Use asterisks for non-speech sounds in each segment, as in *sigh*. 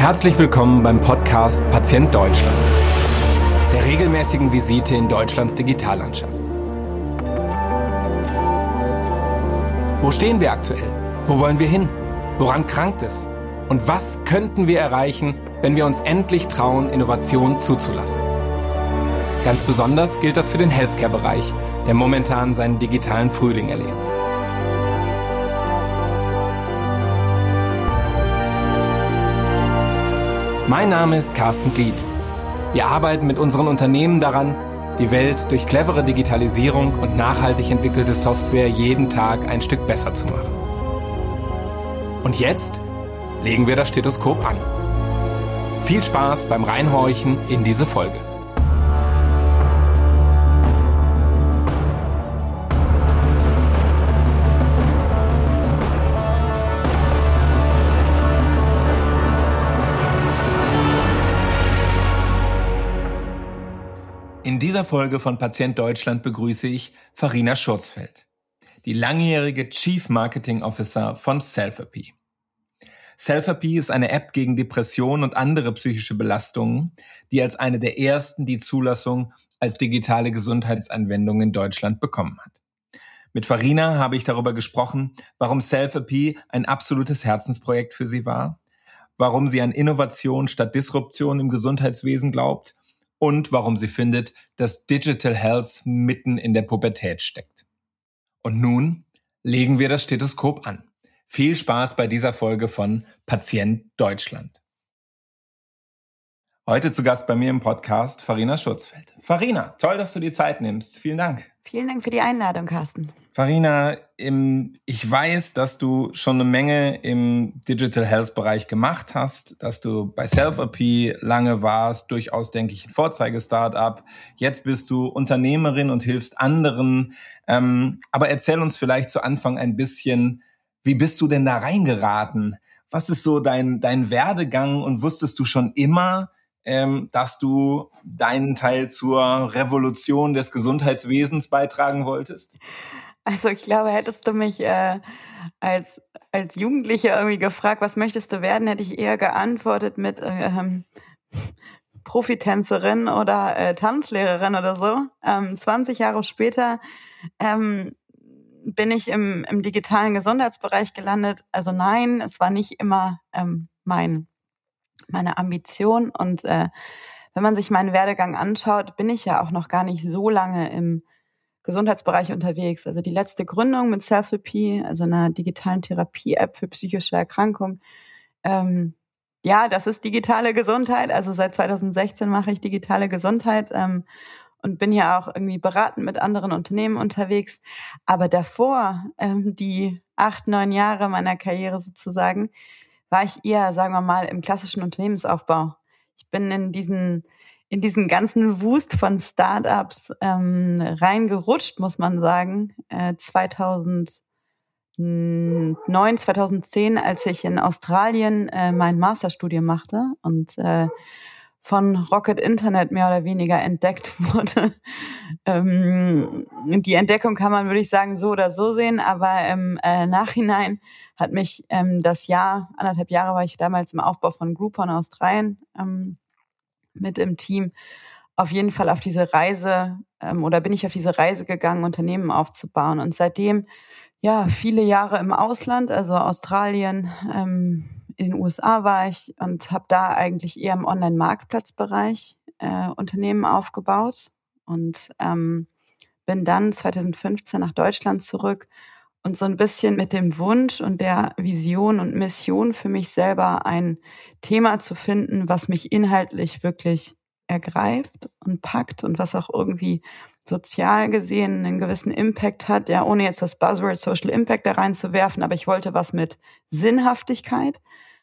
Herzlich willkommen beim Podcast Patient Deutschland, der regelmäßigen Visite in Deutschlands Digitallandschaft. Wo stehen wir aktuell? Wo wollen wir hin? Woran krankt es? Und was könnten wir erreichen, wenn wir uns endlich trauen, Innovation zuzulassen? Ganz besonders gilt das für den Healthcare-Bereich, der momentan seinen digitalen Frühling erlebt. Mein Name ist Carsten Glied. Wir arbeiten mit unseren Unternehmen daran, die Welt durch clevere Digitalisierung und nachhaltig entwickelte Software jeden Tag ein Stück besser zu machen. Und jetzt legen wir das Stethoskop an. Viel Spaß beim Reinhorchen in diese Folge. Dieser Folge von Patient Deutschland begrüße ich Farina Schurzfeld, die langjährige Chief Marketing Officer von Selfapy. Selfapy ist eine App gegen Depressionen und andere psychische Belastungen, die als eine der ersten die Zulassung als digitale Gesundheitsanwendung in Deutschland bekommen hat. Mit Farina habe ich darüber gesprochen, warum Selfapy ein absolutes Herzensprojekt für sie war, warum sie an Innovation statt Disruption im Gesundheitswesen glaubt und warum sie findet, dass Digital Health mitten in der Pubertät steckt. Und nun legen wir das Stethoskop an. Viel Spaß bei dieser Folge von Patient Deutschland. Heute zu Gast bei mir im Podcast Farina Schurzfeld. Farina, toll, dass du die Zeit nimmst. Vielen Dank. Vielen Dank für die Einladung, Carsten. Farina, ich weiß, dass du schon eine Menge im Digital Health Bereich gemacht hast, dass du bei Self-AP lange warst, durchaus, denke ich, ein Vorzeige-Startup. Jetzt bist du Unternehmerin und hilfst anderen. Ähm, aber erzähl uns vielleicht zu Anfang ein bisschen, wie bist du denn da reingeraten? Was ist so dein, dein Werdegang und wusstest du schon immer, ähm, dass du deinen Teil zur Revolution des Gesundheitswesens beitragen wolltest? Also ich glaube, hättest du mich äh, als, als Jugendliche irgendwie gefragt, was möchtest du werden, hätte ich eher geantwortet mit ähm, Profitänzerin oder äh, Tanzlehrerin oder so. Ähm, 20 Jahre später ähm, bin ich im, im digitalen Gesundheitsbereich gelandet. Also nein, es war nicht immer ähm, mein, meine Ambition. Und äh, wenn man sich meinen Werdegang anschaut, bin ich ja auch noch gar nicht so lange im Gesundheitsbereich unterwegs. Also die letzte Gründung mit Selfie, also einer digitalen Therapie-App für psychische Erkrankungen. Ähm, ja, das ist digitale Gesundheit. Also seit 2016 mache ich digitale Gesundheit ähm, und bin ja auch irgendwie beratend mit anderen Unternehmen unterwegs. Aber davor, ähm, die acht, neun Jahre meiner Karriere sozusagen, war ich eher, sagen wir mal, im klassischen Unternehmensaufbau. Ich bin in diesen in diesen ganzen Wust von Startups ähm, reingerutscht, muss man sagen. Äh, 2009, 2010, als ich in Australien äh, mein Masterstudium machte und äh, von Rocket Internet mehr oder weniger entdeckt *laughs* wurde. ähm, die Entdeckung kann man, würde ich sagen, so oder so sehen, aber im äh, Nachhinein hat mich ähm, das Jahr, anderthalb Jahre war ich damals im Aufbau von Groupon Australien ähm, mit im Team auf jeden Fall auf diese Reise ähm, oder bin ich auf diese Reise gegangen, Unternehmen aufzubauen. Und seitdem, ja, viele Jahre im Ausland, also Australien, ähm, in den USA war ich und habe da eigentlich eher im Online-Marktplatzbereich äh, Unternehmen aufgebaut und ähm, bin dann 2015 nach Deutschland zurück und so ein bisschen mit dem Wunsch und der Vision und Mission für mich selber ein Thema zu finden, was mich inhaltlich wirklich ergreift und packt und was auch irgendwie sozial gesehen einen gewissen Impact hat, ja, ohne jetzt das Buzzword Social Impact da reinzuwerfen, aber ich wollte was mit Sinnhaftigkeit.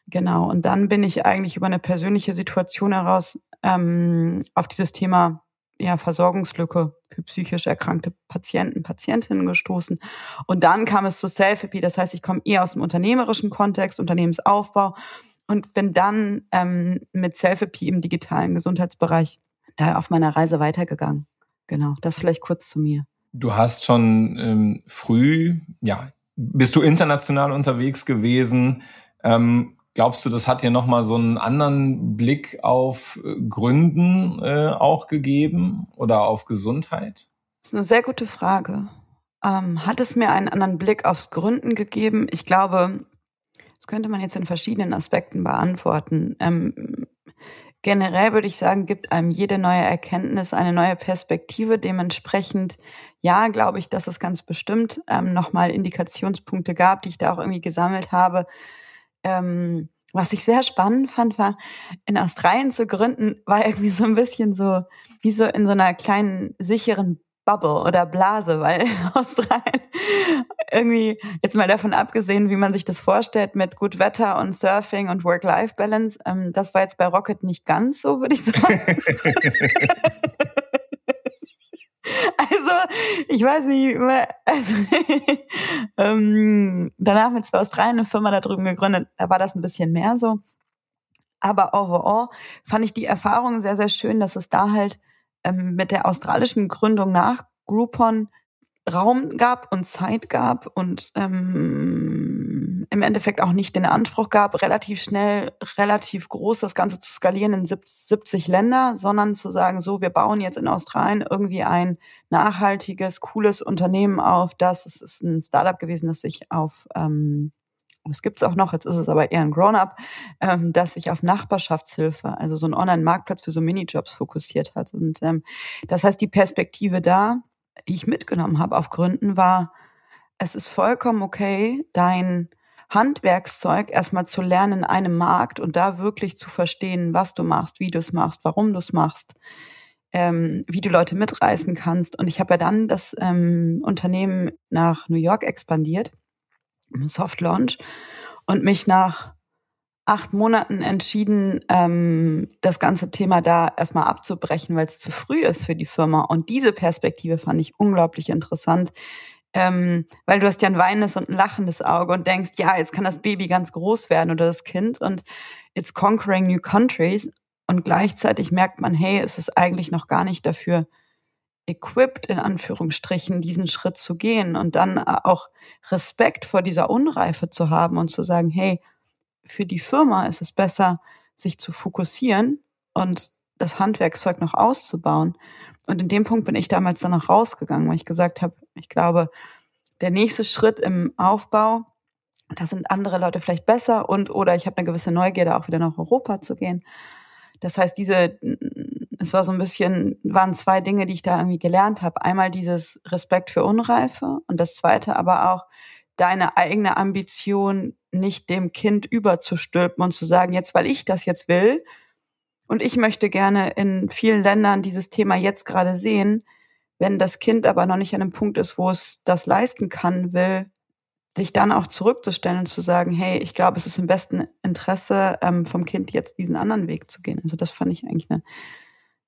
Genau. Und dann bin ich eigentlich über eine persönliche Situation heraus ähm, auf dieses Thema ja, Versorgungslücke psychisch erkrankte Patienten, Patientinnen gestoßen. Und dann kam es zu Selfie, das heißt, ich komme eher aus dem unternehmerischen Kontext, Unternehmensaufbau und bin dann ähm, mit Selfie im digitalen Gesundheitsbereich da auf meiner Reise weitergegangen. Genau, das vielleicht kurz zu mir. Du hast schon ähm, früh, ja, bist du international unterwegs gewesen. Ähm, Glaubst du, das hat dir nochmal so einen anderen Blick auf äh, Gründen äh, auch gegeben oder auf Gesundheit? Das ist eine sehr gute Frage. Ähm, hat es mir einen anderen Blick aufs Gründen gegeben? Ich glaube, das könnte man jetzt in verschiedenen Aspekten beantworten. Ähm, generell würde ich sagen, gibt einem jede neue Erkenntnis eine neue Perspektive. Dementsprechend, ja, glaube ich, dass es ganz bestimmt ähm, nochmal Indikationspunkte gab, die ich da auch irgendwie gesammelt habe, ähm, was ich sehr spannend fand, war, in Australien zu gründen, war irgendwie so ein bisschen so, wie so in so einer kleinen, sicheren Bubble oder Blase, weil *laughs* Australien irgendwie, jetzt mal davon abgesehen, wie man sich das vorstellt mit gut Wetter und Surfing und Work-Life-Balance, ähm, das war jetzt bei Rocket nicht ganz so, würde ich sagen. *laughs* *laughs* Also, ich weiß nicht, also, *laughs* ähm, danach wir zwar Australien eine Firma da drüben gegründet, da war das ein bisschen mehr so. Aber overall fand ich die Erfahrung sehr, sehr schön, dass es da halt ähm, mit der australischen Gründung nach Groupon Raum gab und Zeit gab und ähm, im Endeffekt auch nicht den Anspruch gab, relativ schnell, relativ groß das Ganze zu skalieren in 70 Länder, sondern zu sagen, so, wir bauen jetzt in Australien irgendwie ein nachhaltiges, cooles Unternehmen auf. Das es ist ein Startup gewesen, das sich auf ähm, das gibt's auch noch, jetzt ist es aber eher ein Grown-up, ähm, das sich auf Nachbarschaftshilfe, also so ein Online-Marktplatz für so Minijobs fokussiert hat. Und ähm, das heißt, die Perspektive da, die ich mitgenommen habe auf Gründen, war, es ist vollkommen okay, dein Handwerkszeug erstmal zu lernen in einem Markt und da wirklich zu verstehen, was du machst, wie du es machst, warum du es machst, ähm, wie du Leute mitreißen kannst. Und ich habe ja dann das ähm, Unternehmen nach New York expandiert, Soft Launch, und mich nach acht Monaten entschieden, ähm, das ganze Thema da erstmal abzubrechen, weil es zu früh ist für die Firma. Und diese Perspektive fand ich unglaublich interessant, ähm, weil du hast ja ein weinendes und ein lachendes Auge und denkst, ja, jetzt kann das Baby ganz groß werden oder das Kind und it's conquering new countries. Und gleichzeitig merkt man, hey, es ist eigentlich noch gar nicht dafür equipped, in Anführungsstrichen, diesen Schritt zu gehen und dann auch Respekt vor dieser Unreife zu haben und zu sagen, hey, für die Firma ist es besser, sich zu fokussieren und das Handwerkszeug noch auszubauen. Und in dem Punkt bin ich damals dann noch rausgegangen, weil ich gesagt habe, ich glaube, der nächste Schritt im Aufbau, da sind andere Leute vielleicht besser und oder ich habe eine gewisse Neugierde, auch wieder nach Europa zu gehen. Das heißt, diese, es war so ein bisschen, waren zwei Dinge, die ich da irgendwie gelernt habe. Einmal dieses Respekt für Unreife und das zweite aber auch deine eigene Ambition nicht dem Kind überzustülpen und zu sagen, jetzt weil ich das jetzt will und ich möchte gerne in vielen Ländern dieses Thema jetzt gerade sehen, wenn das Kind aber noch nicht an einem Punkt ist, wo es das leisten kann, will, sich dann auch zurückzustellen und zu sagen, hey, ich glaube, es ist im besten Interesse ähm, vom Kind jetzt diesen anderen Weg zu gehen. Also das fand ich eigentlich eine,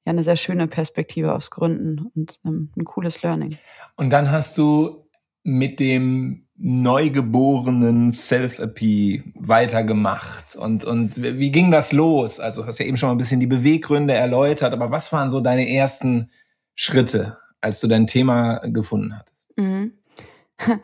ja, eine sehr schöne Perspektive aufs Gründen und ähm, ein cooles Learning. Und dann hast du mit dem neugeborenen Self-Appeal weitergemacht? Und, und wie ging das los? Also hast ja eben schon mal ein bisschen die Beweggründe erläutert, aber was waren so deine ersten Schritte, als du dein Thema gefunden hattest? Mhm. *laughs*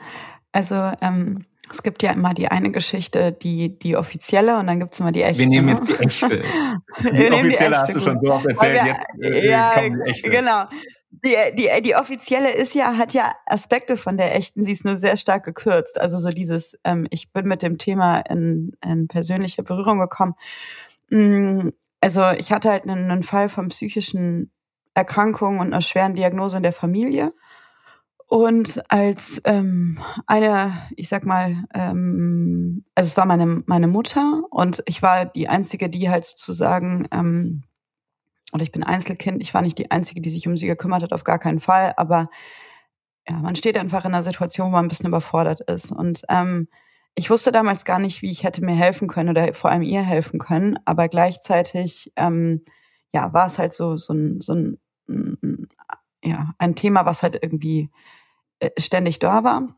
Also ähm, es gibt ja immer die eine Geschichte, die, die offizielle und dann gibt es immer die echte. Wir nehmen ne? jetzt die echte. *laughs* Die offizielle hast du schon so oft erzählt, wir, jetzt äh, ja, die echte. Genau die, die, die offizielle ist ja, hat ja Aspekte von der echten, sie ist nur sehr stark gekürzt. Also so dieses, ähm, ich bin mit dem Thema in, in persönliche Berührung gekommen. Mm, also ich hatte halt einen, einen Fall von psychischen Erkrankungen und einer schweren Diagnose in der Familie. Und als ähm, eine, ich sag mal, ähm, also es war meine, meine Mutter und ich war die Einzige, die halt sozusagen ähm, oder ich bin Einzelkind, ich war nicht die Einzige, die sich um sie gekümmert hat, auf gar keinen Fall, aber ja, man steht einfach in einer Situation, wo man ein bisschen überfordert ist. Und ähm, ich wusste damals gar nicht, wie ich hätte mir helfen können oder vor allem ihr helfen können, aber gleichzeitig ähm, ja, war es halt so, so ein, so ein, ja, ein Thema, was halt irgendwie äh, ständig da war.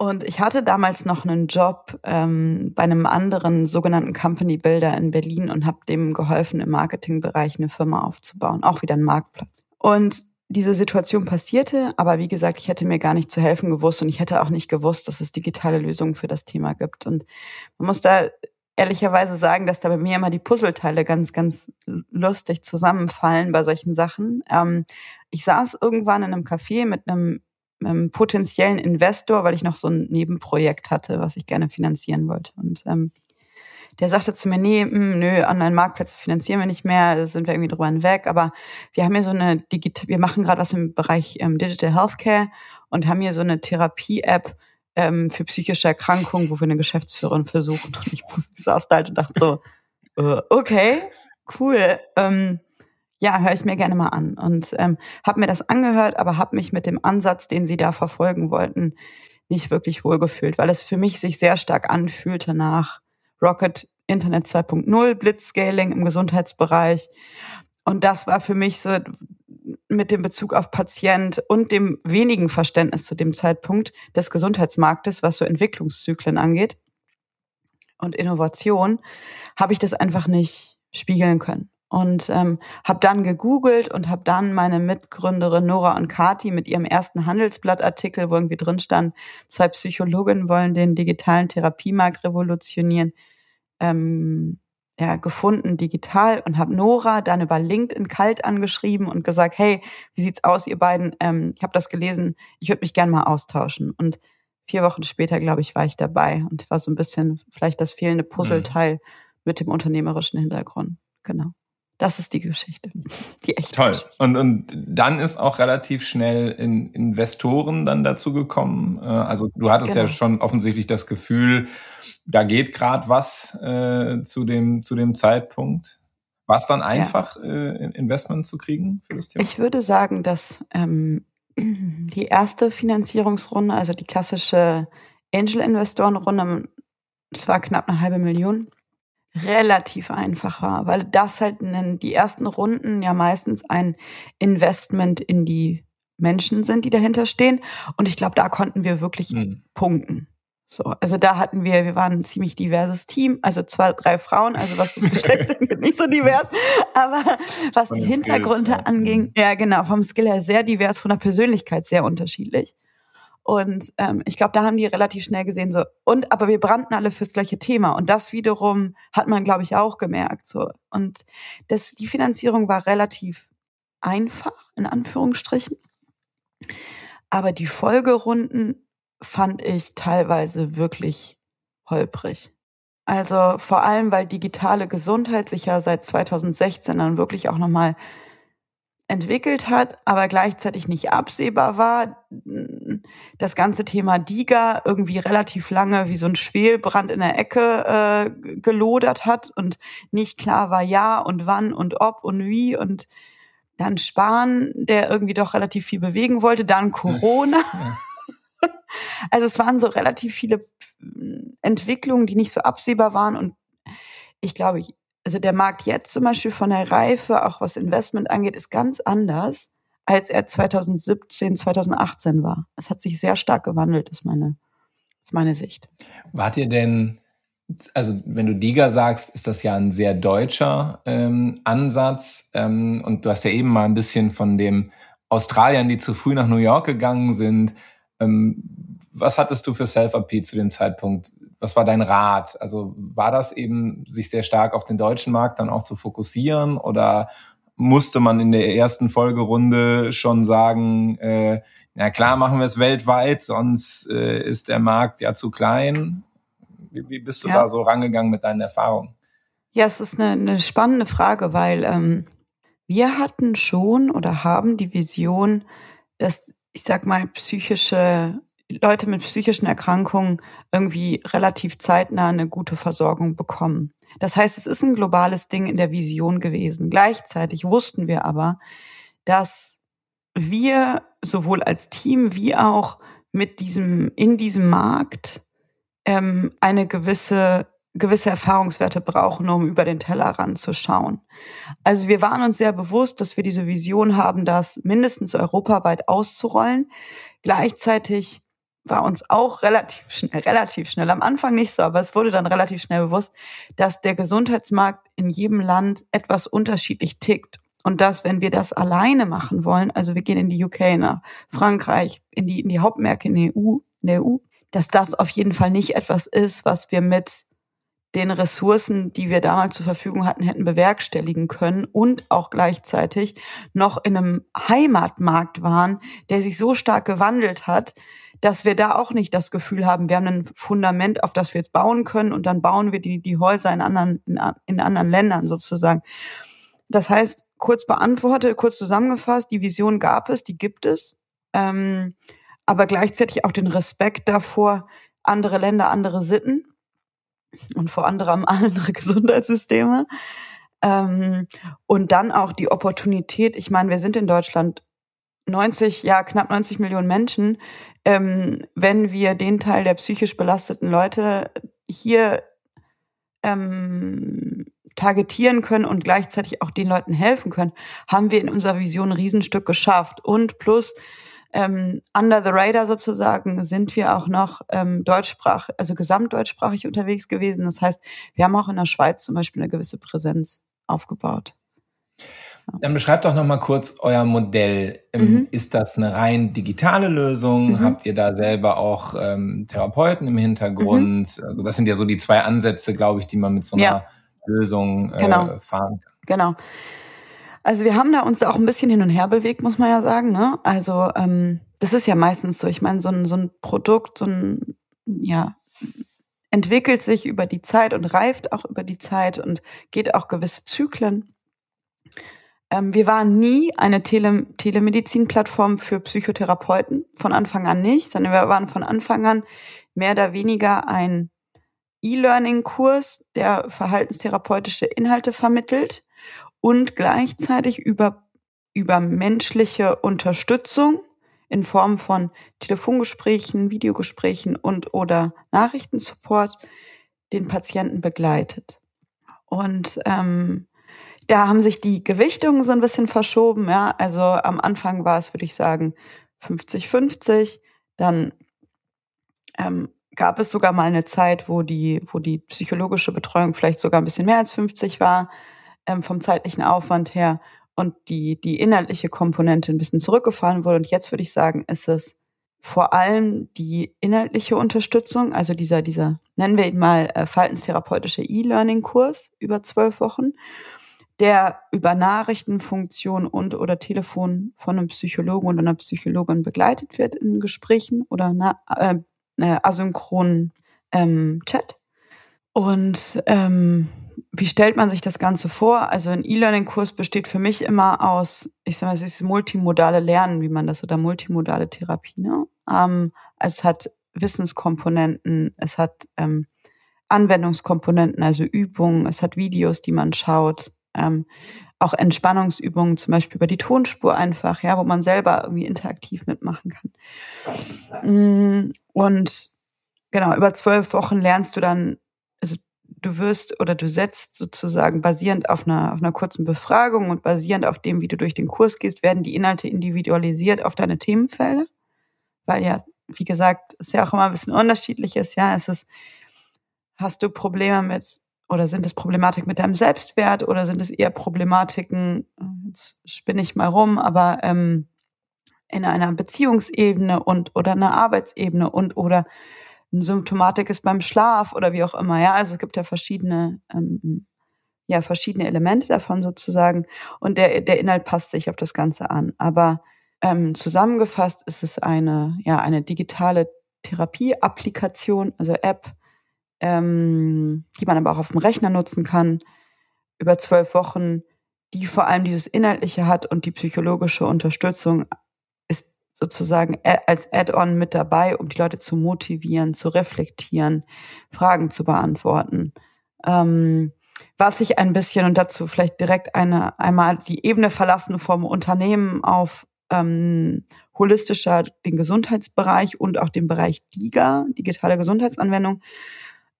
Und ich hatte damals noch einen Job ähm, bei einem anderen sogenannten Company Builder in Berlin und habe dem geholfen, im Marketingbereich eine Firma aufzubauen, auch wieder einen Marktplatz. Und diese Situation passierte, aber wie gesagt, ich hätte mir gar nicht zu helfen gewusst und ich hätte auch nicht gewusst, dass es digitale Lösungen für das Thema gibt. Und man muss da ehrlicherweise sagen, dass da bei mir immer die Puzzleteile ganz, ganz lustig zusammenfallen bei solchen Sachen. Ähm, ich saß irgendwann in einem Café mit einem, einem, potenziellen Investor, weil ich noch so ein Nebenprojekt hatte, was ich gerne finanzieren wollte. Und ähm, der sagte zu mir, nee, mh, hm, nö, Online-Marktplätze finanzieren wir nicht mehr, sind wir irgendwie drüber hinweg, aber wir haben hier so eine Digit wir machen gerade was im Bereich ähm, Digital Healthcare und haben hier so eine Therapie-App ähm, für psychische Erkrankungen, wo wir eine Geschäftsführerin versuchen. Und ich *laughs* saß da halt und dachte so, äh, okay, cool. Ähm, ja, höre ich mir gerne mal an. Und ähm, habe mir das angehört, aber habe mich mit dem Ansatz, den sie da verfolgen wollten, nicht wirklich wohlgefühlt, weil es für mich sich sehr stark anfühlte nach Rocket Internet 2.0, Blitzscaling im Gesundheitsbereich. Und das war für mich so mit dem Bezug auf Patient und dem wenigen Verständnis zu dem Zeitpunkt des Gesundheitsmarktes, was so Entwicklungszyklen angeht und Innovation, habe ich das einfach nicht spiegeln können. Und ähm, habe dann gegoogelt und habe dann meine Mitgründerin Nora und Kati mit ihrem ersten Handelsblattartikel, wo irgendwie drin stand, zwei Psychologinnen wollen den digitalen Therapiemarkt revolutionieren, ähm, ja, gefunden digital und habe Nora dann über LinkedIn kalt angeschrieben und gesagt, hey, wie sieht's aus, ihr beiden? Ähm, ich habe das gelesen, ich würde mich gerne mal austauschen. Und vier Wochen später, glaube ich, war ich dabei und war so ein bisschen vielleicht das fehlende Puzzleteil mhm. mit dem unternehmerischen Hintergrund. Genau. Das ist die Geschichte. *laughs* Die echte Toll. Geschichte. Und, und dann ist auch relativ schnell in Investoren dann dazu gekommen. Äh, also du hattest genau. ja schon offensichtlich das Gefühl, da geht gerade was äh, zu, dem, zu dem Zeitpunkt. War es dann einfach, ja. äh, Investment zu kriegen für das Thema? Ich würde sagen, dass ähm, *clears throat* die erste Finanzierungsrunde, also die klassische Angel-Investorenrunde, es war knapp eine halbe Million, relativ einfach war, weil das halt in die ersten Runden ja meistens ein Investment in die Menschen sind, die dahinter stehen. Und ich glaube, da konnten wir wirklich mhm. punkten. So, also da hatten wir, wir waren ein ziemlich diverses Team, also zwei, drei Frauen, also was das Geschlecht angeht, *laughs* nicht so divers, aber was von die Hintergründe Skills, anging, ja. ja genau, vom Skill her sehr divers, von der Persönlichkeit sehr unterschiedlich. Und ähm, ich glaube, da haben die relativ schnell gesehen, so, und aber wir brannten alle fürs gleiche Thema. Und das wiederum hat man, glaube ich, auch gemerkt. So. Und das, die Finanzierung war relativ einfach, in Anführungsstrichen. Aber die Folgerunden fand ich teilweise wirklich holprig. Also vor allem, weil digitale Gesundheit sich ja seit 2016 dann wirklich auch nochmal entwickelt hat, aber gleichzeitig nicht absehbar war. Das ganze Thema DIGA irgendwie relativ lange wie so ein Schwelbrand in der Ecke äh, gelodert hat und nicht klar war ja und wann und ob und wie und dann Spahn, der irgendwie doch relativ viel bewegen wollte, dann Corona. *laughs* Also es waren so relativ viele Entwicklungen, die nicht so absehbar waren und ich glaube, also der Markt jetzt zum Beispiel von der Reife, auch was Investment angeht, ist ganz anders, als er 2017, 2018 war. Es hat sich sehr stark gewandelt, ist meine, ist meine Sicht. Wart ihr denn, also wenn du Diga sagst, ist das ja ein sehr deutscher ähm, Ansatz. Ähm, und du hast ja eben mal ein bisschen von dem Australiern, die zu früh nach New York gegangen sind. Ähm, was hattest du für Self-Appeal zu dem Zeitpunkt? Was war dein Rat? Also war das eben, sich sehr stark auf den deutschen Markt dann auch zu fokussieren oder musste man in der ersten Folgerunde schon sagen, äh, na klar machen wir es weltweit, sonst äh, ist der Markt ja zu klein. Wie, wie bist du ja. da so rangegangen mit deinen Erfahrungen? Ja, es ist eine, eine spannende Frage, weil ähm, wir hatten schon oder haben die Vision, dass ich sag mal psychische Leute mit psychischen Erkrankungen irgendwie relativ zeitnah eine gute Versorgung bekommen. Das heißt, es ist ein globales Ding in der Vision gewesen. Gleichzeitig wussten wir aber, dass wir sowohl als Team wie auch mit diesem, in diesem Markt ähm, eine gewisse gewisse Erfahrungswerte brauchen, um über den Tellerrand zu schauen. Also wir waren uns sehr bewusst, dass wir diese Vision haben, das mindestens europaweit auszurollen. Gleichzeitig war uns auch relativ schnell, relativ schnell, am Anfang nicht so, aber es wurde dann relativ schnell bewusst, dass der Gesundheitsmarkt in jedem Land etwas unterschiedlich tickt. Und dass, wenn wir das alleine machen wollen, also wir gehen in die UK, nach Frankreich, in die, in die Hauptmärkte in der EU, in der EU, dass das auf jeden Fall nicht etwas ist, was wir mit den Ressourcen, die wir damals zur Verfügung hatten, hätten bewerkstelligen können und auch gleichzeitig noch in einem Heimatmarkt waren, der sich so stark gewandelt hat, dass wir da auch nicht das Gefühl haben, wir haben ein Fundament, auf das wir jetzt bauen können und dann bauen wir die, die Häuser in anderen, in, in anderen Ländern sozusagen. Das heißt, kurz beantwortet, kurz zusammengefasst, die Vision gab es, die gibt es, ähm, aber gleichzeitig auch den Respekt davor, andere Länder, andere Sitten und vor anderem andere *laughs* Gesundheitssysteme. Ähm, und dann auch die Opportunität, ich meine, wir sind in Deutschland 90, ja, knapp 90 Millionen Menschen. Ähm, wenn wir den Teil der psychisch belasteten Leute hier ähm, targetieren können und gleichzeitig auch den Leuten helfen können, haben wir in unserer Vision ein Riesenstück geschafft. Und plus, ähm, under the radar sozusagen sind wir auch noch ähm, deutschsprachig, also gesamtdeutschsprachig unterwegs gewesen. Das heißt, wir haben auch in der Schweiz zum Beispiel eine gewisse Präsenz aufgebaut. Dann beschreibt doch noch mal kurz euer Modell. Ähm, mhm. Ist das eine rein digitale Lösung? Mhm. Habt ihr da selber auch ähm, Therapeuten im Hintergrund? Mhm. Also das sind ja so die zwei Ansätze, glaube ich, die man mit so einer ja. Lösung äh, genau. fahren kann. Genau. Also wir haben da uns auch ein bisschen hin und her bewegt, muss man ja sagen. Ne? Also ähm, das ist ja meistens so. Ich meine, so ein, so ein Produkt, so ein, ja, entwickelt sich über die Zeit und reift auch über die Zeit und geht auch gewisse Zyklen. Ähm, wir waren nie eine Tele Telemedizin-Plattform für Psychotherapeuten, von Anfang an nicht, sondern wir waren von Anfang an mehr oder weniger ein E-Learning-Kurs, der verhaltenstherapeutische Inhalte vermittelt und gleichzeitig über, über menschliche Unterstützung in Form von Telefongesprächen, Videogesprächen und oder Nachrichtensupport den Patienten begleitet. Und ähm, da haben sich die Gewichtungen so ein bisschen verschoben. Ja, also am Anfang war es, würde ich sagen, 50-50. Dann ähm, gab es sogar mal eine Zeit, wo die, wo die psychologische Betreuung vielleicht sogar ein bisschen mehr als 50 war ähm, vom zeitlichen Aufwand her und die, die inhaltliche Komponente ein bisschen zurückgefahren wurde. Und jetzt würde ich sagen, ist es vor allem die inhaltliche Unterstützung, also dieser, dieser, nennen wir ihn mal, äh, verhaltenstherapeutische E-Learning-Kurs über zwölf Wochen, der über Nachrichtenfunktion und oder Telefon von einem Psychologen oder einer Psychologin begleitet wird in Gesprächen oder einer äh, asynchronen ähm, Chat. Und ähm, wie stellt man sich das Ganze vor? Also ein E-Learning-Kurs besteht für mich immer aus, ich sag mal, es ist multimodale Lernen, wie man das oder multimodale Therapie. Ne? Ähm, es hat Wissenskomponenten, es hat ähm, Anwendungskomponenten, also Übungen, es hat Videos, die man schaut, ähm, auch Entspannungsübungen, zum Beispiel über die Tonspur einfach, ja, wo man selber irgendwie interaktiv mitmachen kann. Mm, und genau, über zwölf Wochen lernst du dann du wirst oder du setzt sozusagen basierend auf einer, auf einer kurzen Befragung und basierend auf dem, wie du durch den Kurs gehst, werden die Inhalte individualisiert auf deine Themenfelder. Weil ja, wie gesagt, ist ja auch immer ein bisschen unterschiedliches. Ja, es ist, hast du Probleme mit, oder sind es Problematik mit deinem Selbstwert oder sind es eher Problematiken, jetzt spinne ich mal rum, aber ähm, in einer Beziehungsebene und oder einer Arbeitsebene und oder eine Symptomatik ist beim Schlaf oder wie auch immer. Ja, also es gibt ja verschiedene, ähm, ja, verschiedene Elemente davon sozusagen. Und der, der Inhalt passt sich auf das Ganze an. Aber ähm, zusammengefasst ist es eine, ja, eine digitale Therapie-Applikation, also App, ähm, die man aber auch auf dem Rechner nutzen kann, über zwölf Wochen, die vor allem dieses Inhaltliche hat und die psychologische Unterstützung ist sozusagen als Add-on mit dabei, um die Leute zu motivieren, zu reflektieren, Fragen zu beantworten. Ähm, was ich ein bisschen und dazu vielleicht direkt eine einmal die Ebene verlassen vom Unternehmen auf ähm, holistischer den Gesundheitsbereich und auch den Bereich DIGA, digitale Gesundheitsanwendung,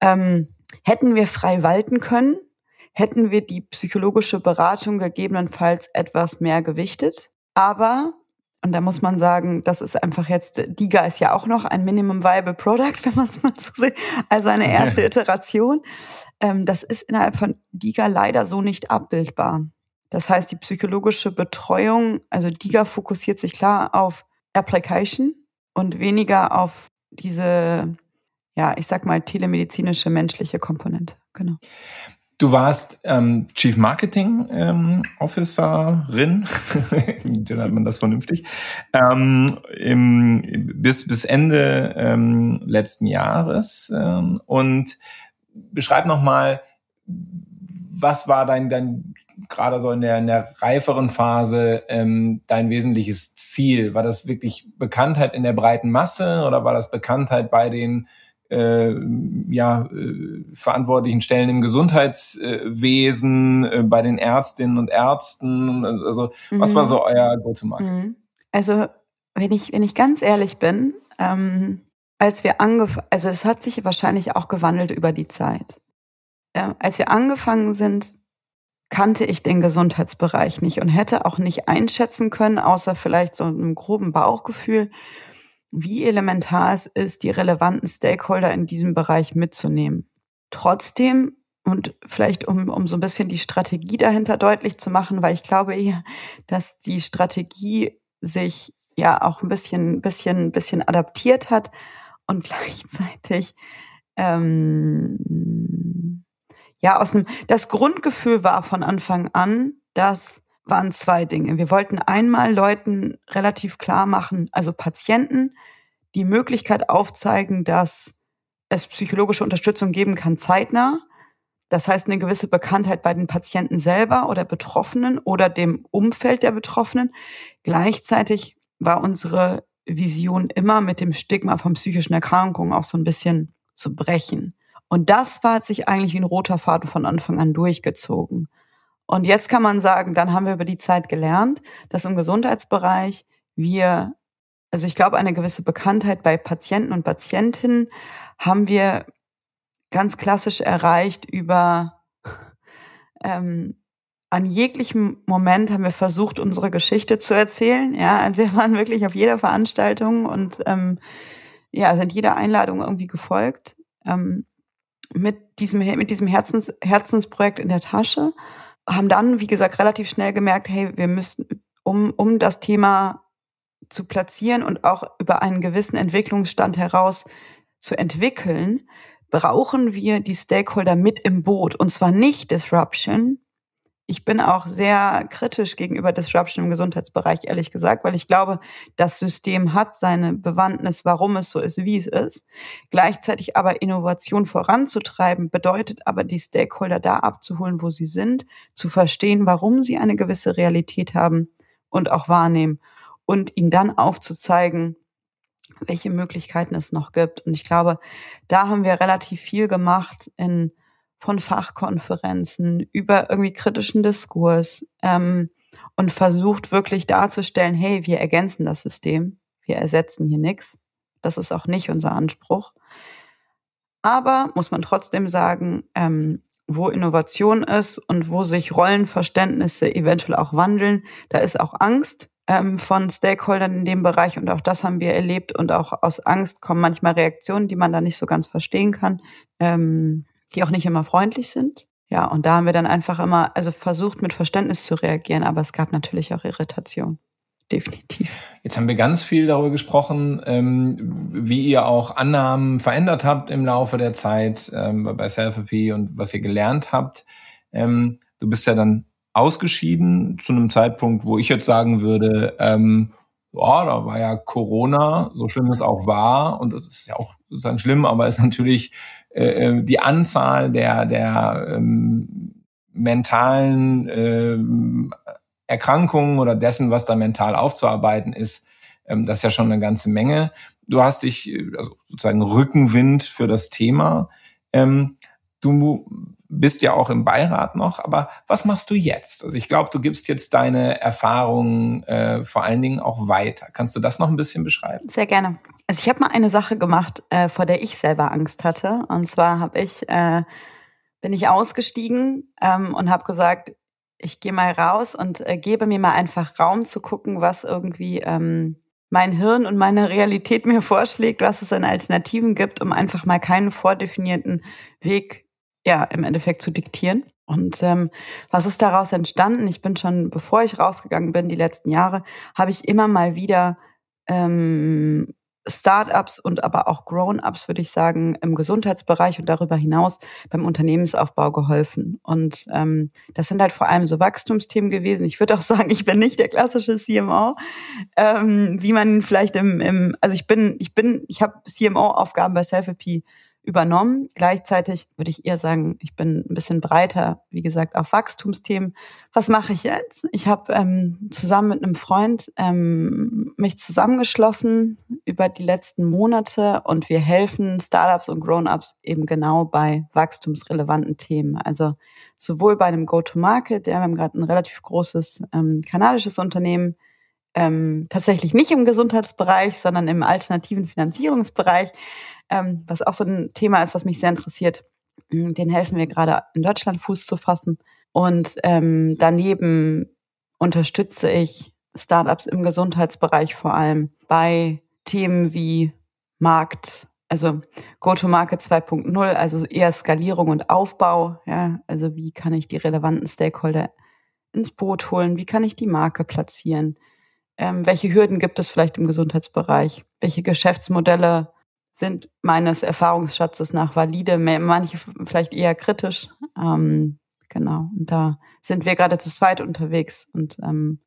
ähm, hätten wir frei walten können, hätten wir die psychologische Beratung gegebenenfalls etwas mehr gewichtet. Aber und da muss man sagen, das ist einfach jetzt, Diga ist ja auch noch ein Minimum Viable Product, *laughs* wenn man es mal so sieht, also eine erste *laughs* Iteration. Ähm, das ist innerhalb von Diga leider so nicht abbildbar. Das heißt, die psychologische Betreuung, also DIGA fokussiert sich klar auf Application und weniger auf diese, ja, ich sag mal, telemedizinische menschliche Komponente. Genau. Du warst ähm, Chief Marketing ähm, Officerin, *laughs* dann hat man das vernünftig, ähm, im, bis, bis Ende ähm, letzten Jahres. Ähm, und beschreib nochmal, was war dein, dein gerade so in der, in der reiferen Phase ähm, dein wesentliches Ziel? War das wirklich Bekanntheit in der breiten Masse oder war das Bekanntheit bei den äh, ja, äh, verantwortlichen Stellen im Gesundheitswesen, äh, bei den Ärztinnen und Ärzten? Also was war mhm. so euer Go-to-Market? Mhm. Also wenn ich, wenn ich ganz ehrlich bin, ähm, als wir angefangen, also es hat sich wahrscheinlich auch gewandelt über die Zeit. Äh, als wir angefangen sind, kannte ich den Gesundheitsbereich nicht und hätte auch nicht einschätzen können, außer vielleicht so einem groben Bauchgefühl, wie elementar es ist, die relevanten Stakeholder in diesem Bereich mitzunehmen. Trotzdem, und vielleicht um, um so ein bisschen die Strategie dahinter deutlich zu machen, weil ich glaube eher, dass die Strategie sich ja auch ein bisschen, bisschen, bisschen adaptiert hat und *laughs* gleichzeitig ähm, ja aus dem das Grundgefühl war von Anfang an, dass waren zwei Dinge. Wir wollten einmal Leuten relativ klar machen, also Patienten, die Möglichkeit aufzeigen, dass es psychologische Unterstützung geben kann, zeitnah. Das heißt, eine gewisse Bekanntheit bei den Patienten selber oder Betroffenen oder dem Umfeld der Betroffenen. Gleichzeitig war unsere Vision immer mit dem Stigma von psychischen Erkrankungen auch so ein bisschen zu brechen. Und das war sich eigentlich wie ein roter Faden von Anfang an durchgezogen. Und jetzt kann man sagen, dann haben wir über die Zeit gelernt, dass im Gesundheitsbereich wir, also ich glaube, eine gewisse Bekanntheit bei Patienten und Patientinnen haben wir ganz klassisch erreicht über ähm, an jeglichem Moment haben wir versucht, unsere Geschichte zu erzählen. Ja, also wir waren wirklich auf jeder Veranstaltung und ähm, ja, sind jeder Einladung irgendwie gefolgt. Ähm, mit diesem, mit diesem Herzens, Herzensprojekt in der Tasche haben dann, wie gesagt, relativ schnell gemerkt, hey, wir müssen, um, um das Thema zu platzieren und auch über einen gewissen Entwicklungsstand heraus zu entwickeln, brauchen wir die Stakeholder mit im Boot. Und zwar nicht Disruption, ich bin auch sehr kritisch gegenüber Disruption im Gesundheitsbereich, ehrlich gesagt, weil ich glaube, das System hat seine Bewandtnis, warum es so ist, wie es ist. Gleichzeitig aber Innovation voranzutreiben, bedeutet aber, die Stakeholder da abzuholen, wo sie sind, zu verstehen, warum sie eine gewisse Realität haben und auch wahrnehmen und ihnen dann aufzuzeigen, welche Möglichkeiten es noch gibt. Und ich glaube, da haben wir relativ viel gemacht in von Fachkonferenzen über irgendwie kritischen Diskurs ähm, und versucht wirklich darzustellen, hey, wir ergänzen das System, wir ersetzen hier nichts. Das ist auch nicht unser Anspruch. Aber muss man trotzdem sagen, ähm, wo Innovation ist und wo sich Rollenverständnisse eventuell auch wandeln, da ist auch Angst ähm, von Stakeholdern in dem Bereich und auch das haben wir erlebt und auch aus Angst kommen manchmal Reaktionen, die man da nicht so ganz verstehen kann. Ähm, die auch nicht immer freundlich sind. Ja, und da haben wir dann einfach immer, also versucht mit Verständnis zu reagieren, aber es gab natürlich auch Irritation. Definitiv. Jetzt haben wir ganz viel darüber gesprochen, ähm, wie ihr auch Annahmen verändert habt im Laufe der Zeit ähm, bei Selfie und was ihr gelernt habt. Ähm, du bist ja dann ausgeschieden zu einem Zeitpunkt, wo ich jetzt sagen würde, ähm, ja, da war ja Corona, so schlimm es auch war, und das ist ja auch sozusagen schlimm, aber ist natürlich äh, äh, die Anzahl der, der ähm, mentalen ähm, Erkrankungen oder dessen, was da mental aufzuarbeiten ist, ähm, das ist ja schon eine ganze Menge. Du hast dich, also sozusagen Rückenwind für das Thema. Ähm, du bist ja auch im Beirat noch, aber was machst du jetzt? Also ich glaube, du gibst jetzt deine Erfahrungen äh, vor allen Dingen auch weiter. Kannst du das noch ein bisschen beschreiben? Sehr gerne. Also ich habe mal eine Sache gemacht, äh, vor der ich selber Angst hatte. Und zwar habe ich äh, bin ich ausgestiegen ähm, und habe gesagt, ich gehe mal raus und äh, gebe mir mal einfach Raum zu gucken, was irgendwie ähm, mein Hirn und meine Realität *laughs* mir vorschlägt, was es an Alternativen gibt, um einfach mal keinen vordefinierten Weg ja im Endeffekt zu diktieren. Und ähm, was ist daraus entstanden? Ich bin schon, bevor ich rausgegangen bin, die letzten Jahre, habe ich immer mal wieder ähm, Startups und aber auch Grown-ups, würde ich sagen, im Gesundheitsbereich und darüber hinaus beim Unternehmensaufbau geholfen. Und ähm, das sind halt vor allem so Wachstumsthemen gewesen. Ich würde auch *laughs* sagen, ich bin nicht der klassische CMO, ähm, wie man vielleicht im, im also ich bin, ich bin, ich habe CMO-Aufgaben bei Selfie übernommen. Gleichzeitig würde ich eher sagen, ich bin ein bisschen breiter, wie gesagt, auf Wachstumsthemen. Was mache ich jetzt? Ich habe ähm, zusammen mit einem Freund ähm, mich zusammengeschlossen über die letzten Monate und wir helfen Startups und Grown-ups eben genau bei wachstumsrelevanten Themen. Also sowohl bei einem Go-to-Market, ja, wir haben gerade ein relativ großes ähm, kanadisches Unternehmen, ähm, tatsächlich nicht im Gesundheitsbereich, sondern im alternativen Finanzierungsbereich ähm, was auch so ein Thema ist, was mich sehr interessiert. Mm, den helfen wir gerade in Deutschland Fuß zu fassen. Und ähm, daneben unterstütze ich Startups im Gesundheitsbereich vor allem bei Themen wie Markt, also Go-to-Market 2.0, also eher Skalierung und Aufbau. Ja, also wie kann ich die relevanten Stakeholder ins Boot holen? Wie kann ich die Marke platzieren? Ähm, welche Hürden gibt es vielleicht im Gesundheitsbereich? Welche Geschäftsmodelle sind meines Erfahrungsschatzes nach valide, manche vielleicht eher kritisch. Ähm, genau, und da sind wir gerade zu zweit unterwegs und ähm,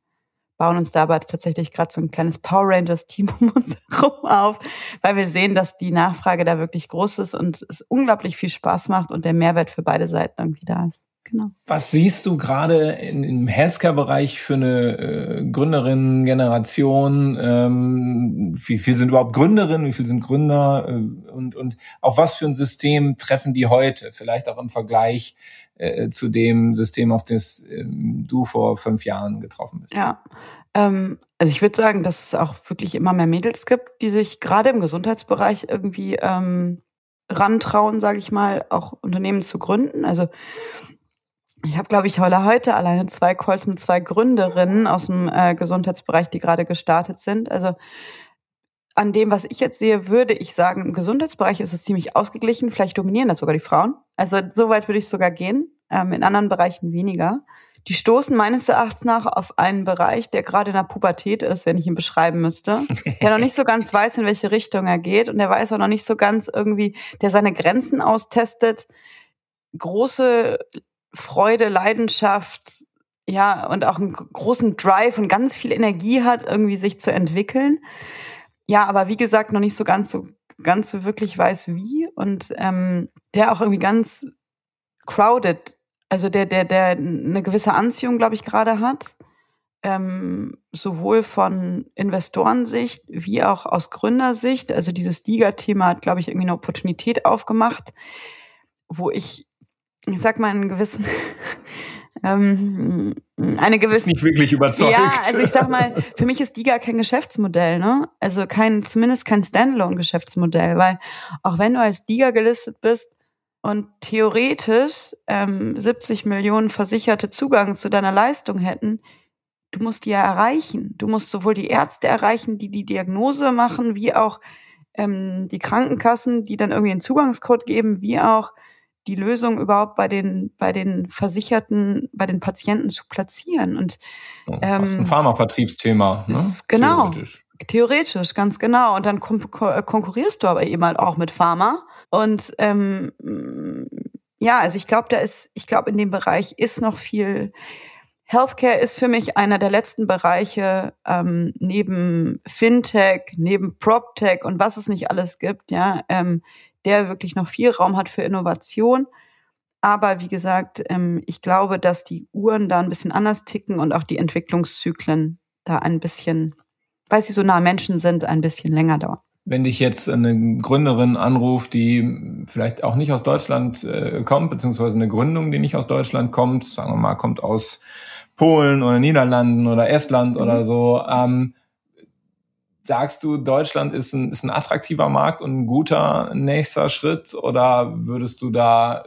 bauen uns dabei tatsächlich gerade so ein kleines Power Rangers-Team *laughs* um uns herum auf, weil wir sehen, dass die Nachfrage da wirklich groß ist und es unglaublich viel Spaß macht und der Mehrwert für beide Seiten irgendwie da ist. Genau. Was siehst du gerade im Healthcare-Bereich für eine äh, Gründerinnen-Generation? Ähm, wie viel sind überhaupt Gründerinnen? Wie viel sind Gründer? Äh, und, und auf was für ein System treffen die heute? Vielleicht auch im Vergleich äh, zu dem System, auf das ähm, du vor fünf Jahren getroffen bist. Ja, ähm, also ich würde sagen, dass es auch wirklich immer mehr Mädels gibt, die sich gerade im Gesundheitsbereich irgendwie ähm, rantrauen, sage ich mal, auch Unternehmen zu gründen. Also ich habe, glaube ich, heute alleine zwei Calls mit zwei Gründerinnen aus dem äh, Gesundheitsbereich, die gerade gestartet sind. Also an dem, was ich jetzt sehe, würde ich sagen, im Gesundheitsbereich ist es ziemlich ausgeglichen. Vielleicht dominieren das sogar die Frauen. Also so weit würde ich sogar gehen. Ähm, in anderen Bereichen weniger. Die stoßen meines Erachtens nach auf einen Bereich, der gerade in der Pubertät ist, wenn ich ihn beschreiben müsste. Der noch nicht so ganz *laughs* weiß, in welche Richtung er geht. Und der weiß auch noch nicht so ganz irgendwie, der seine Grenzen austestet. Große Freude, Leidenschaft, ja, und auch einen großen Drive und ganz viel Energie hat, irgendwie sich zu entwickeln. Ja, aber wie gesagt, noch nicht so ganz so, ganz so wirklich weiß wie und ähm, der auch irgendwie ganz crowded, also der, der, der eine gewisse Anziehung, glaube ich, gerade hat. Ähm, sowohl von Investorensicht wie auch aus Gründersicht. Also dieses Liga-Thema hat, glaube ich, irgendwie eine Opportunität aufgemacht, wo ich ich sag mal, einen gewissen, *laughs* ähm, eine gewisse. Ist nicht wirklich überzeugt. Ja, also ich sag mal, für mich ist DIGA kein Geschäftsmodell, ne? Also kein, zumindest kein Standalone-Geschäftsmodell, weil auch wenn du als DIGA gelistet bist und theoretisch ähm, 70 Millionen Versicherte Zugang zu deiner Leistung hätten, du musst die ja erreichen. Du musst sowohl die Ärzte erreichen, die die Diagnose machen, wie auch ähm, die Krankenkassen, die dann irgendwie einen Zugangscode geben, wie auch die Lösung überhaupt bei den, bei den Versicherten, bei den Patienten zu platzieren. Und ähm, das ist ein Pharmavertriebsthema. Ne? Ist, genau. Theoretisch. Theoretisch, ganz genau. Und dann kon konkurrierst du aber eben halt auch mit Pharma. Und ähm, ja, also ich glaube, da ist, ich glaube, in dem Bereich ist noch viel. Healthcare ist für mich einer der letzten Bereiche ähm, neben Fintech, neben PropTech und was es nicht alles gibt, ja, ähm, der wirklich noch viel Raum hat für Innovation. Aber wie gesagt, ähm, ich glaube, dass die Uhren da ein bisschen anders ticken und auch die Entwicklungszyklen da ein bisschen, weil sie so nah Menschen sind, ein bisschen länger dauern. Wenn dich jetzt eine Gründerin anruft, die vielleicht auch nicht aus Deutschland äh, kommt, beziehungsweise eine Gründung, die nicht aus Deutschland kommt, sagen wir mal, kommt aus Polen oder Niederlanden oder Estland mhm. oder so, ähm, Sagst du, Deutschland ist ein, ist ein attraktiver Markt und ein guter nächster Schritt oder würdest du da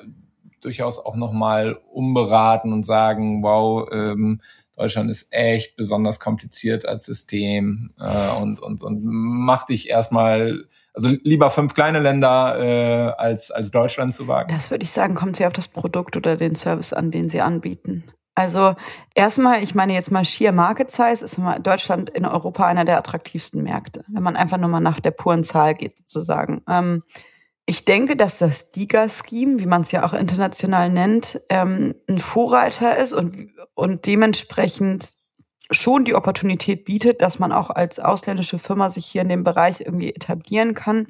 durchaus auch nochmal umberaten und sagen, wow, ähm, Deutschland ist echt besonders kompliziert als System äh, und, und, und mach dich erstmal, Also lieber fünf kleine Länder äh, als, als Deutschland zu wagen? Das würde ich sagen, kommt sehr auf das Produkt oder den Service an, den sie anbieten. Also erstmal, ich meine jetzt mal Sheer Market Size ist Deutschland in Europa einer der attraktivsten Märkte, wenn man einfach nur mal nach der puren Zahl geht sozusagen. Ähm, ich denke, dass das DIGA-Scheme, wie man es ja auch international nennt, ähm, ein Vorreiter ist und, und dementsprechend schon die Opportunität bietet, dass man auch als ausländische Firma sich hier in dem Bereich irgendwie etablieren kann,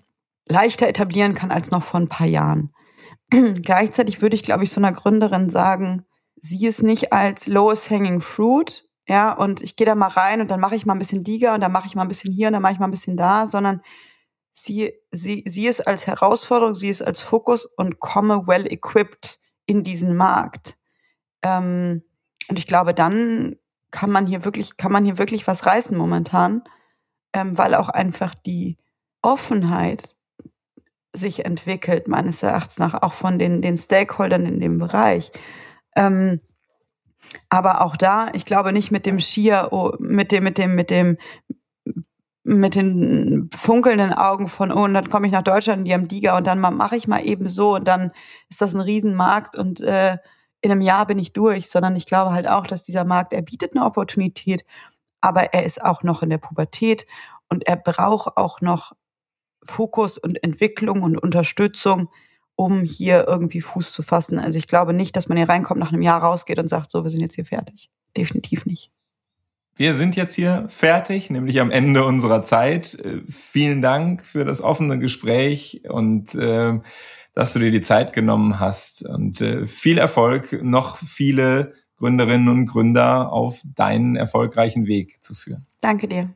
leichter etablieren kann als noch vor ein paar Jahren. *clears throat* Gleichzeitig würde ich, glaube ich, so einer Gründerin sagen, sieh es nicht als lowest hanging fruit, ja, und ich gehe da mal rein und dann mache ich mal ein bisschen Diga und dann mache ich mal ein bisschen hier und dann mache ich mal ein bisschen da, sondern sie, sie, sie es als Herausforderung, sie es als Fokus und komme well equipped in diesen Markt. Ähm, und ich glaube, dann kann man hier wirklich, kann man hier wirklich was reißen momentan, ähm, weil auch einfach die Offenheit sich entwickelt, meines Erachtens nach, auch von den, den Stakeholdern in dem Bereich. Ähm, aber auch da, ich glaube nicht mit dem Skier, oh, mit dem, mit dem, mit dem, mit den funkelnden Augen von, oh, und dann komme ich nach Deutschland, die haben Diga und dann mache ich mal eben so und dann ist das ein Riesenmarkt und äh, in einem Jahr bin ich durch, sondern ich glaube halt auch, dass dieser Markt, er bietet eine Opportunität, aber er ist auch noch in der Pubertät und er braucht auch noch Fokus und Entwicklung und Unterstützung, um hier irgendwie Fuß zu fassen. Also ich glaube nicht, dass man hier reinkommt, nach einem Jahr rausgeht und sagt, so, wir sind jetzt hier fertig. Definitiv nicht. Wir sind jetzt hier fertig, nämlich am Ende unserer Zeit. Äh, vielen Dank für das offene Gespräch und äh, dass du dir die Zeit genommen hast. Und äh, viel Erfolg, noch viele Gründerinnen und Gründer auf deinen erfolgreichen Weg zu führen. Danke dir.